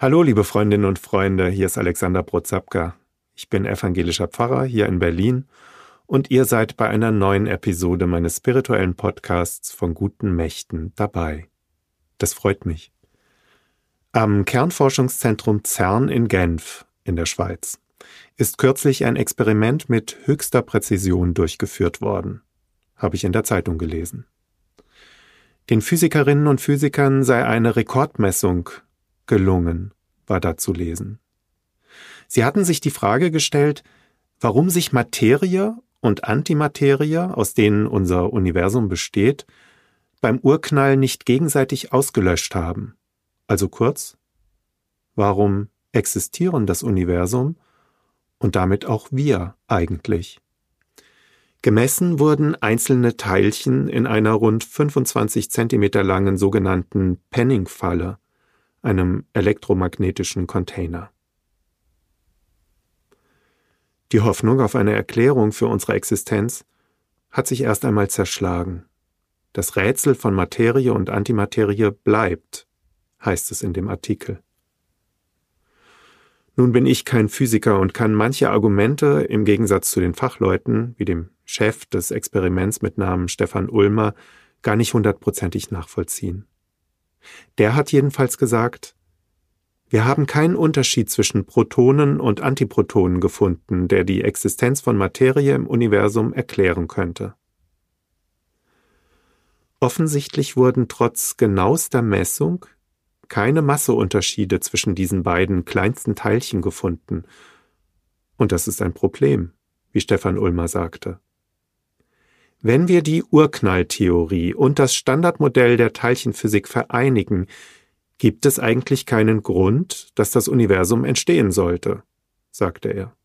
Hallo, liebe Freundinnen und Freunde, hier ist Alexander Brozapka. Ich bin evangelischer Pfarrer hier in Berlin und ihr seid bei einer neuen Episode meines spirituellen Podcasts von guten Mächten dabei. Das freut mich. Am Kernforschungszentrum CERN in Genf in der Schweiz ist kürzlich ein Experiment mit höchster Präzision durchgeführt worden, habe ich in der Zeitung gelesen. Den Physikerinnen und Physikern sei eine Rekordmessung gelungen, war da zu lesen. Sie hatten sich die Frage gestellt, warum sich Materie und Antimaterie, aus denen unser Universum besteht, beim Urknall nicht gegenseitig ausgelöscht haben. Also kurz, warum existieren das Universum und damit auch wir eigentlich? Gemessen wurden einzelne Teilchen in einer rund 25 Zentimeter langen sogenannten Penning-Falle, einem elektromagnetischen Container. Die Hoffnung auf eine Erklärung für unsere Existenz hat sich erst einmal zerschlagen. Das Rätsel von Materie und Antimaterie bleibt, heißt es in dem Artikel. Nun bin ich kein Physiker und kann manche Argumente im Gegensatz zu den Fachleuten, wie dem Chef des Experiments mit Namen Stefan Ulmer, gar nicht hundertprozentig nachvollziehen. Der hat jedenfalls gesagt, wir haben keinen Unterschied zwischen Protonen und Antiprotonen gefunden, der die Existenz von Materie im Universum erklären könnte. Offensichtlich wurden trotz genauester Messung keine Masseunterschiede zwischen diesen beiden kleinsten Teilchen gefunden. Und das ist ein Problem, wie Stefan Ulmer sagte. Wenn wir die Urknalltheorie und das Standardmodell der Teilchenphysik vereinigen, gibt es eigentlich keinen Grund, dass das Universum entstehen sollte, sagte er.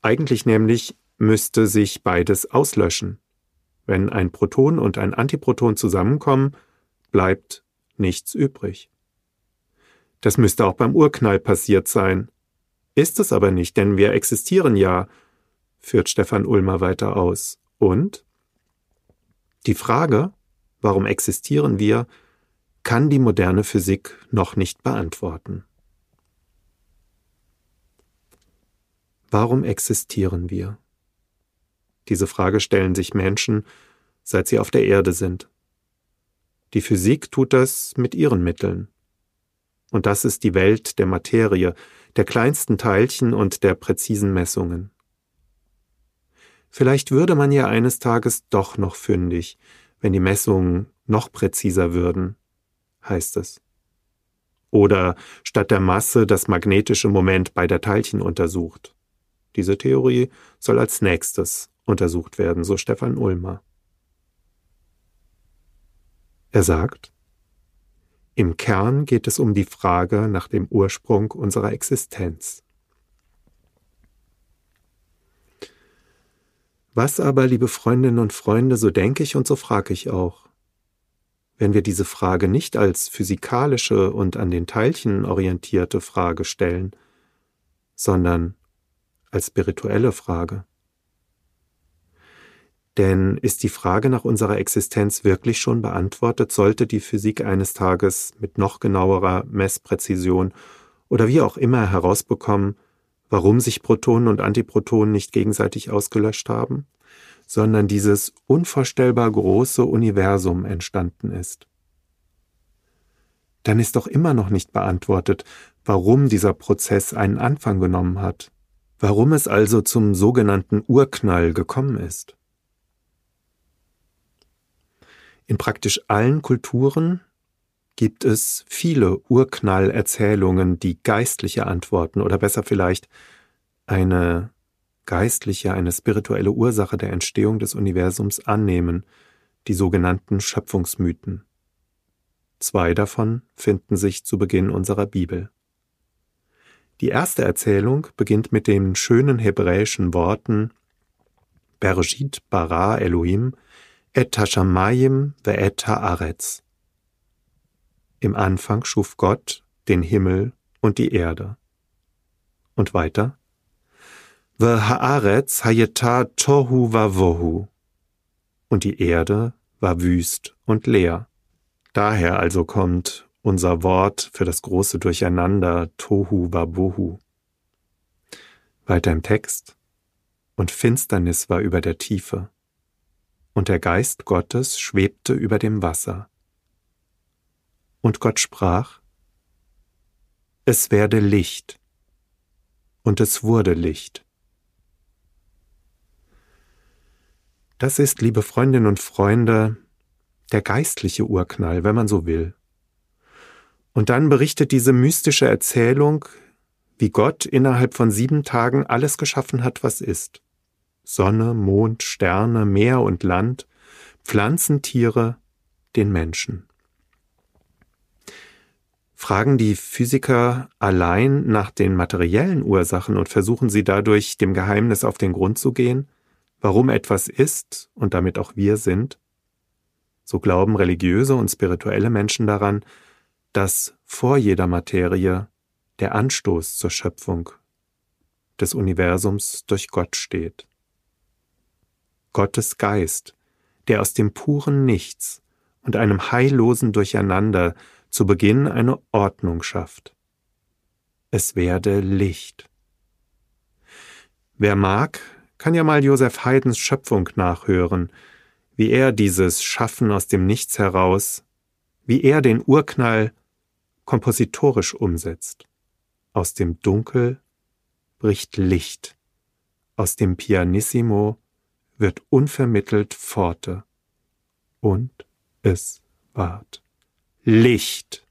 Eigentlich nämlich müsste sich beides auslöschen. Wenn ein Proton und ein Antiproton zusammenkommen, bleibt nichts übrig. Das müsste auch beim Urknall passiert sein. Ist es aber nicht, denn wir existieren ja, führt Stefan Ulmer weiter aus. Und die Frage, warum existieren wir, kann die moderne Physik noch nicht beantworten. Warum existieren wir? Diese Frage stellen sich Menschen, seit sie auf der Erde sind. Die Physik tut das mit ihren Mitteln. Und das ist die Welt der Materie, der kleinsten Teilchen und der präzisen Messungen. Vielleicht würde man ja eines Tages doch noch fündig, wenn die Messungen noch präziser würden, heißt es. Oder statt der Masse das magnetische Moment bei der Teilchen untersucht. Diese Theorie soll als nächstes untersucht werden, so Stefan Ulmer. Er sagt, im Kern geht es um die Frage nach dem Ursprung unserer Existenz. Was aber, liebe Freundinnen und Freunde, so denke ich und so frage ich auch. Wenn wir diese Frage nicht als physikalische und an den Teilchen orientierte Frage stellen, sondern als spirituelle Frage. Denn ist die Frage nach unserer Existenz wirklich schon beantwortet, sollte die Physik eines Tages mit noch genauerer Messpräzision oder wie auch immer herausbekommen, warum sich Protonen und Antiprotonen nicht gegenseitig ausgelöscht haben, sondern dieses unvorstellbar große Universum entstanden ist. Dann ist doch immer noch nicht beantwortet, warum dieser Prozess einen Anfang genommen hat, warum es also zum sogenannten Urknall gekommen ist. In praktisch allen Kulturen gibt es viele Urknallerzählungen, die geistliche Antworten oder besser vielleicht eine geistliche, eine spirituelle Ursache der Entstehung des Universums annehmen, die sogenannten Schöpfungsmythen. Zwei davon finden sich zu Beginn unserer Bibel. Die erste Erzählung beginnt mit den schönen hebräischen Worten Bereshit bara Elohim et hashamayim ve'et haaretz. Im Anfang schuf Gott den Himmel und die Erde. Und weiter. Ve'haaretz hayeta tohu vavohu. Und die Erde war wüst und leer. Daher also kommt unser Wort für das große Durcheinander Tohu Wabohu. Weiter im Text. Und Finsternis war über der Tiefe. Und der Geist Gottes schwebte über dem Wasser. Und Gott sprach, Es werde Licht. Und es wurde Licht. Das ist, liebe Freundinnen und Freunde, der geistliche Urknall, wenn man so will. Und dann berichtet diese mystische Erzählung, wie Gott innerhalb von sieben Tagen alles geschaffen hat, was ist. Sonne, Mond, Sterne, Meer und Land, Pflanzen, Tiere, den Menschen. Fragen die Physiker allein nach den materiellen Ursachen und versuchen sie dadurch dem Geheimnis auf den Grund zu gehen? warum etwas ist und damit auch wir sind, so glauben religiöse und spirituelle Menschen daran, dass vor jeder Materie der Anstoß zur Schöpfung des Universums durch Gott steht. Gottes Geist, der aus dem puren Nichts und einem heillosen Durcheinander zu Beginn eine Ordnung schafft. Es werde Licht. Wer mag, kann ja mal Josef Haydns Schöpfung nachhören, wie er dieses Schaffen aus dem Nichts heraus, wie er den Urknall kompositorisch umsetzt. Aus dem Dunkel bricht Licht, aus dem Pianissimo wird unvermittelt Pforte, und es ward Licht.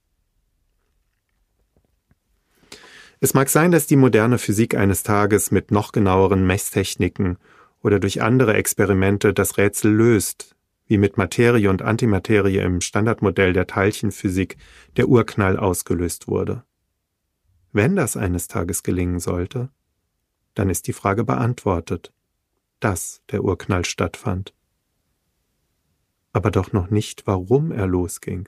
Es mag sein, dass die moderne Physik eines Tages mit noch genaueren Messtechniken oder durch andere Experimente das Rätsel löst, wie mit Materie und Antimaterie im Standardmodell der Teilchenphysik der Urknall ausgelöst wurde. Wenn das eines Tages gelingen sollte, dann ist die Frage beantwortet, dass der Urknall stattfand. Aber doch noch nicht, warum er losging.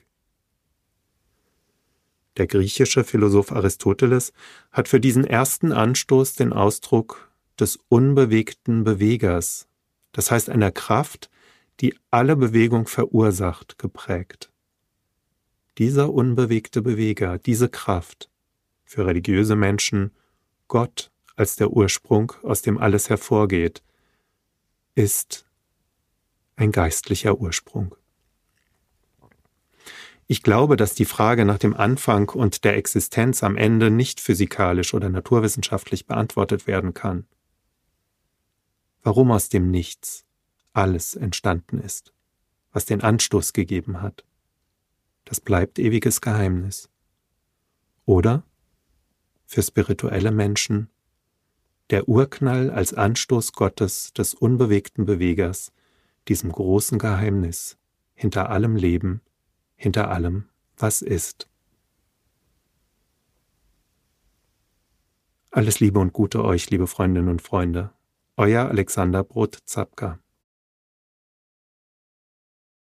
Der griechische Philosoph Aristoteles hat für diesen ersten Anstoß den Ausdruck des unbewegten Bewegers, das heißt einer Kraft, die alle Bewegung verursacht, geprägt. Dieser unbewegte Beweger, diese Kraft, für religiöse Menschen Gott als der Ursprung, aus dem alles hervorgeht, ist ein geistlicher Ursprung. Ich glaube, dass die Frage nach dem Anfang und der Existenz am Ende nicht physikalisch oder naturwissenschaftlich beantwortet werden kann. Warum aus dem Nichts alles entstanden ist, was den Anstoß gegeben hat, das bleibt ewiges Geheimnis. Oder für spirituelle Menschen der Urknall als Anstoß Gottes des unbewegten Bewegers, diesem großen Geheimnis hinter allem Leben hinter allem, was ist. Alles Liebe und Gute euch, liebe Freundinnen und Freunde. Euer Alexander Brot-Zapka.